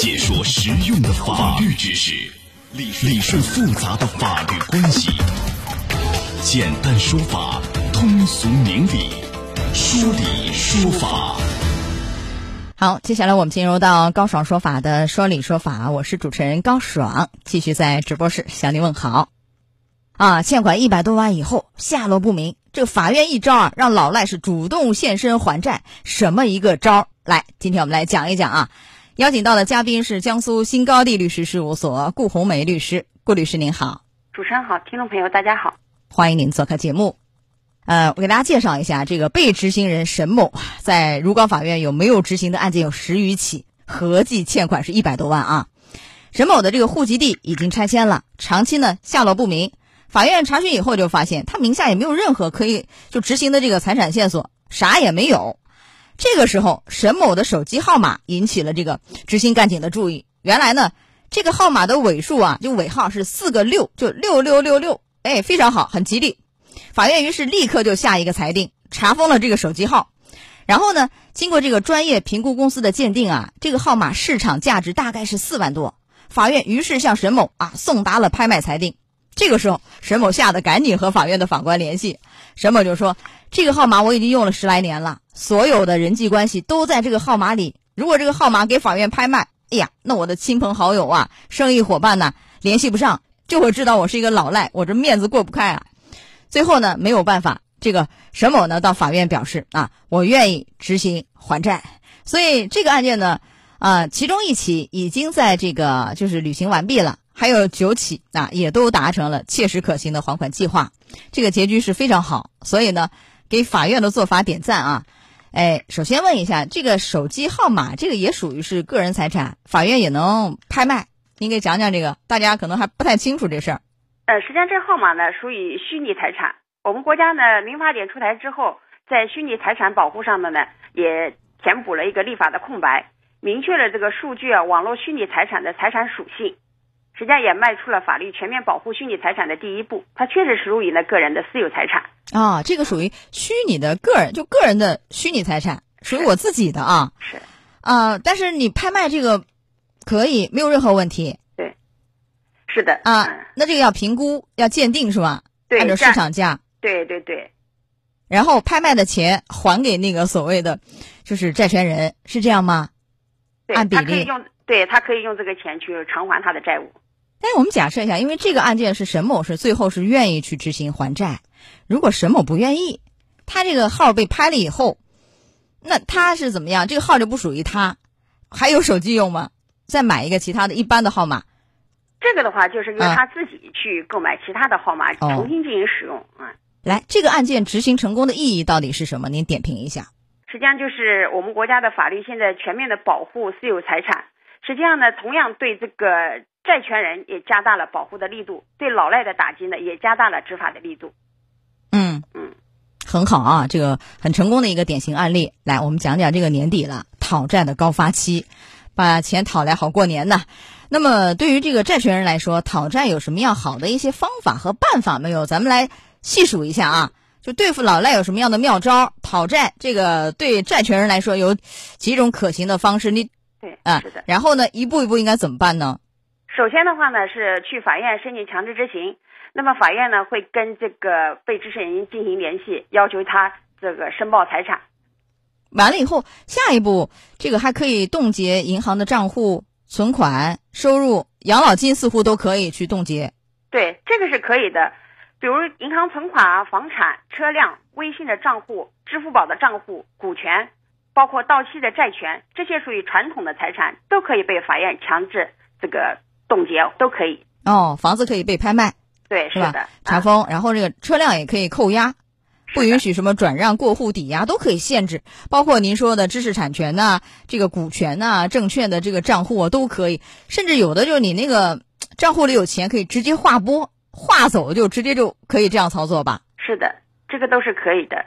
解说实用的法律知识，理理顺复杂的法律关系，简单说法，通俗明理，说理说法。好，接下来我们进入到高爽说法的说理说法，我是主持人高爽，继续在直播室向您问好。啊，欠款一百多万以后下落不明，这个法院一招啊，让老赖是主动现身还债，什么一个招？来，今天我们来讲一讲啊。邀请到的嘉宾是江苏新高地律师事务所顾红梅律师，顾律师您好。主持人好，听众朋友大家好，欢迎您做客节目。呃，我给大家介绍一下，这个被执行人沈某在如皋法院有没有执行的案件有十余起，合计欠款是一百多万啊。沈某的这个户籍地已经拆迁了，长期呢下落不明。法院查询以后就发现，他名下也没有任何可以就执行的这个财产线索，啥也没有。这个时候，沈某的手机号码引起了这个执行干警的注意。原来呢，这个号码的尾数啊，就尾号是四个六，就六六六六，哎，非常好，很吉利。法院于是立刻就下一个裁定，查封了这个手机号。然后呢，经过这个专业评估公司的鉴定啊，这个号码市场价值大概是四万多。法院于是向沈某啊送达了拍卖裁定。这个时候，沈某吓得赶紧和法院的法官联系。沈某就说：“这个号码我已经用了十来年了，所有的人际关系都在这个号码里。如果这个号码给法院拍卖，哎呀，那我的亲朋好友啊、生意伙伴呢联系不上，就会知道我是一个老赖，我这面子过不开啊。”最后呢，没有办法，这个沈某呢到法院表示啊，我愿意执行还债。所以这个案件呢，啊，其中一起已经在这个就是履行完毕了，还有九起啊，也都达成了切实可行的还款计划。这个结局是非常好，所以呢，给法院的做法点赞啊。哎，首先问一下，这个手机号码这个也属于是个人财产，法院也能拍卖？您给讲讲这个，大家可能还不太清楚这事儿。呃，实际上这号码呢属于虚拟财产。我们国家呢民法典出台之后，在虚拟财产保护上面呢也填补了一个立法的空白，明确了这个数据啊网络虚拟财产的财产属性，实际上也迈出了法律全面保护虚拟财产的第一步。它确实属于呢个人的私有财产啊，这个属于虚拟的个人，就个人的虚拟财产，属于我自己的啊。是啊，但是你拍卖这个可以，没有任何问题。对是的啊，那这个要评估，要鉴定是吧？对，按照市场价。对对对。然后拍卖的钱还给那个所谓的就是债权人，是这样吗？对，按比例。他可以用，对他可以用这个钱去偿还他的债务。但是我们假设一下，因为这个案件是沈某是最后是愿意去执行还债，如果沈某不愿意，他这个号被拍了以后，那他是怎么样？这个号就不属于他，还有手机用吗？再买一个其他的一般的号码。这个的话，就是由他自己去购买其他的号码，重新进行使用啊。来，这个案件执行成功的意义到底是什么？您点评一下。实际上就是我们国家的法律现在全面的保护私有财产，实际上呢，同样对这个债权人也加大了保护的力度，对老赖的打击呢也加大了执法的力度。嗯嗯，很好啊，这个很成功的一个典型案例。来，我们讲讲这个年底了，讨债的高发期，把钱讨来好过年呢。那么，对于这个债权人来说，讨债有什么样好的一些方法和办法没有？咱们来细数一下啊。就对付老赖有什么样的妙招？讨债这个对债权人来说有几种可行的方式？你对啊，是的。然后呢，一步一步应该怎么办呢？首先的话呢，是去法院申请强制执行。那么法院呢，会跟这个被执行人进行联系，要求他这个申报财产。完了以后，下一步这个还可以冻结银行的账户。存款、收入、养老金似乎都可以去冻结，对，这个是可以的。比如银行存款啊、房产、车辆、微信的账户、支付宝的账户、股权，包括到期的债权，这些属于传统的财产，都可以被法院强制这个冻结，都可以。哦，房子可以被拍卖，对，是吧？查封，然后这个车辆也可以扣押。不允许什么转让、过户、抵押都可以限制，包括您说的知识产权呐、这个股权呐、证券的这个账户啊都可以，甚至有的就是你那个账户里有钱可以直接划拨，划走就直接就可以这样操作吧？是的，这个都是可以的。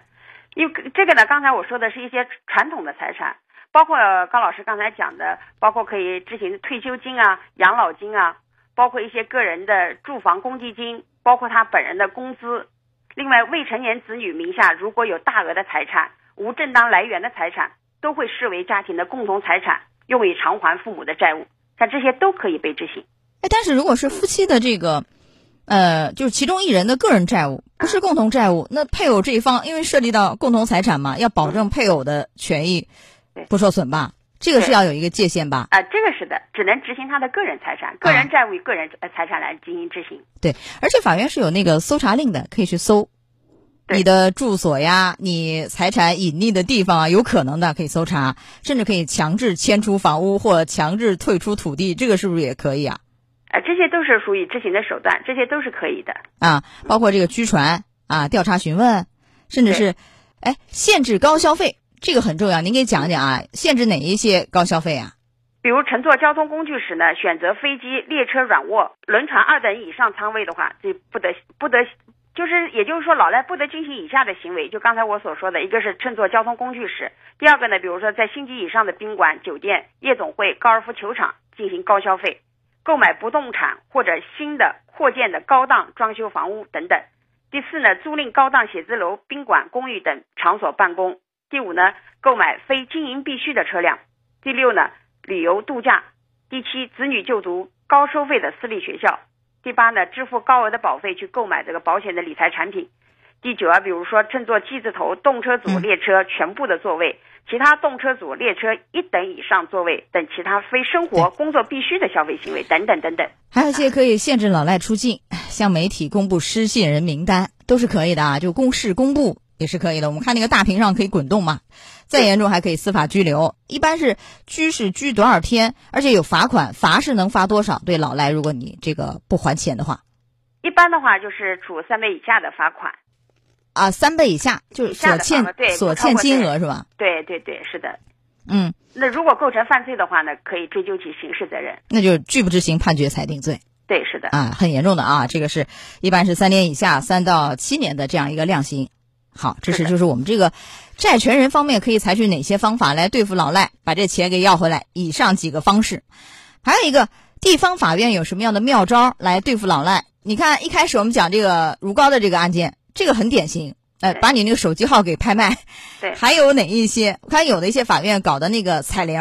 因为这个呢，刚才我说的是一些传统的财产，包括高老师刚才讲的，包括可以执行退休金啊、养老金啊，包括一些个人的住房公积金，包括他本人的工资。另外，未成年子女名下如果有大额的财产、无正当来源的财产，都会视为家庭的共同财产，用以偿还父母的债务。像这些都可以被执行。哎，但是如果是夫妻的这个，呃，就是其中一人的个人债务不是共同债务，那配偶这一方因为涉及到共同财产嘛，要保证配偶的权益不受损吧？这个是要有一个界限吧？啊，这个是的，只能执行他的个人财产、个人债务与个人财产来进行执行。对，而且法院是有那个搜查令的，可以去搜你的住所呀，你财产隐匿的地方啊，有可能的可以搜查，甚至可以强制迁出房屋或强制退出土地，这个是不是也可以啊？啊，这些都是属于执行的手段，这些都是可以的啊，包括这个拘传啊、调查询问，甚至是哎限制高消费。这个很重要，您给讲讲啊，限制哪一些高消费啊？比如乘坐交通工具时呢，选择飞机、列车软卧、轮船二等以上舱位的话，这不得不得，就是也就是说，老赖不得进行以下的行为。就刚才我所说的，一个是乘坐交通工具时，第二个呢，比如说在星级以上的宾馆、酒店、夜总会、高尔夫球场进行高消费，购买不动产或者新的扩建的高档装修房屋等等。第四呢，租赁高档写字楼、宾馆、公寓等场所办公。第五呢，购买非经营必需的车辆；第六呢，旅游度假；第七，子女就读高收费的私立学校；第八呢，支付高额的保费去购买这个保险的理财产品；第九啊，比如说乘坐 G 字头动车组列车全部的座位，其他动车组列车一等以上座位等其他非生活工作必须的消费行为等等等等。还有一些可以限制老赖出境，向媒体公布失信人名单都是可以的啊，就公示公布。也是可以的。我们看那个大屏上可以滚动嘛，再严重还可以司法拘留。一般是拘是拘多少天，而且有罚款，罚是能罚多少？对老赖，如果你这个不还钱的话，一般的话就是处三倍以下的罚款。啊，三倍以下就是所欠所欠金额是吧？对对对，是的。嗯，那如果构成犯罪的话呢，可以追究其刑事责任。那就拒不执行判决裁定罪。对，是的。啊，很严重的啊，这个是一般是三年以下三到七年的这样一个量刑。好，这是就是我们这个债权人方面可以采取哪些方法来对付老赖，把这钱给要回来？以上几个方式，还有一个地方法院有什么样的妙招来对付老赖？你看一开始我们讲这个如皋的这个案件，这个很典型，呃，把你那个手机号给拍卖。对。还有哪一些？我看有的一些法院搞的那个彩铃，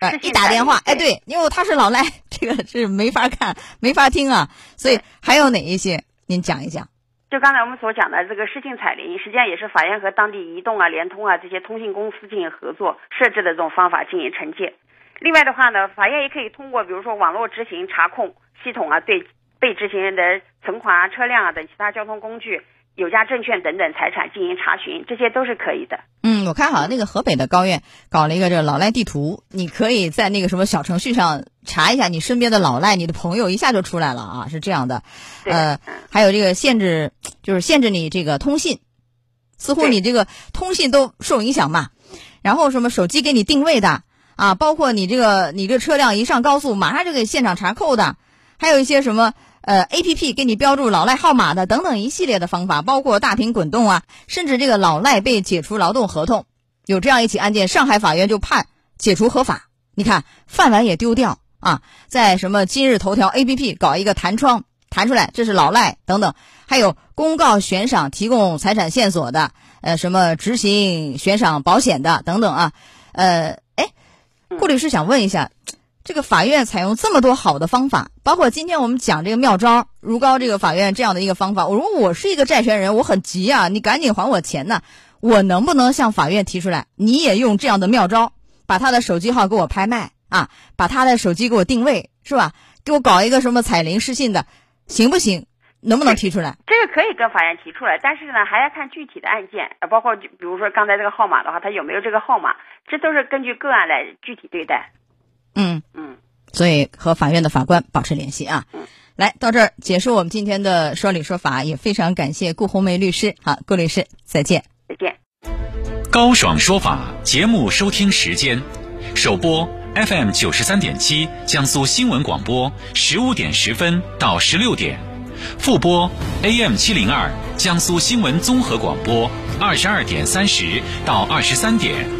呃，一打电话，哎，对，因为他是老赖，这个是没法看、没法听啊。所以还有哪一些？您讲一讲。就刚才我们所讲的这个失信彩铃，实际上也是法院和当地移动啊、联通啊这些通信公司进行合作设置的这种方法进行惩戒。另外的话呢，法院也可以通过比如说网络执行查控系统啊，对被执行人的存款啊、车辆啊等其他交通工具。有价证券等等财产进行查询，这些都是可以的。嗯，我看好像那个河北的高院搞了一个这个老赖地图，你可以在那个什么小程序上查一下你身边的老赖，你的朋友一下就出来了啊，是这样的。呃，还有这个限制，就是限制你这个通信，似乎你这个通信都受影响嘛。然后什么手机给你定位的啊，包括你这个你这车辆一上高速，马上就给现场查扣的，还有一些什么。呃，A P P 给你标注老赖号码的等等一系列的方法，包括大屏滚动啊，甚至这个老赖被解除劳动合同，有这样一起案件，上海法院就判解除合法。你看饭碗也丢掉啊，在什么今日头条 A P P 搞一个弹窗弹出来，这是老赖等等，还有公告悬赏提供财产线索的，呃，什么执行悬赏保险的等等啊，呃，哎，顾律师想问一下。这个法院采用这么多好的方法，包括今天我们讲这个妙招，如皋这个法院这样的一个方法。我说我是一个债权人，我很急啊，你赶紧还我钱呢。我能不能向法院提出来，你也用这样的妙招，把他的手机号给我拍卖啊，把他的手机给我定位，是吧？给我搞一个什么彩铃失信的，行不行？能不能提出来？这个可以跟法院提出来，但是呢，还要看具体的案件，包括比如说刚才这个号码的话，他有没有这个号码，这都是根据个案来具体对待。嗯嗯，所以和法院的法官保持联系啊。嗯，来到这儿结束我们今天的说理说法，也非常感谢顾红梅律师。好，顾律师再见。再见。高爽说法节目收听时间：首播 FM 九十三点七，江苏新闻广播十五点十分到十六点；复播 AM 七零二，江苏新闻综合广播二十二点三十到二十三点。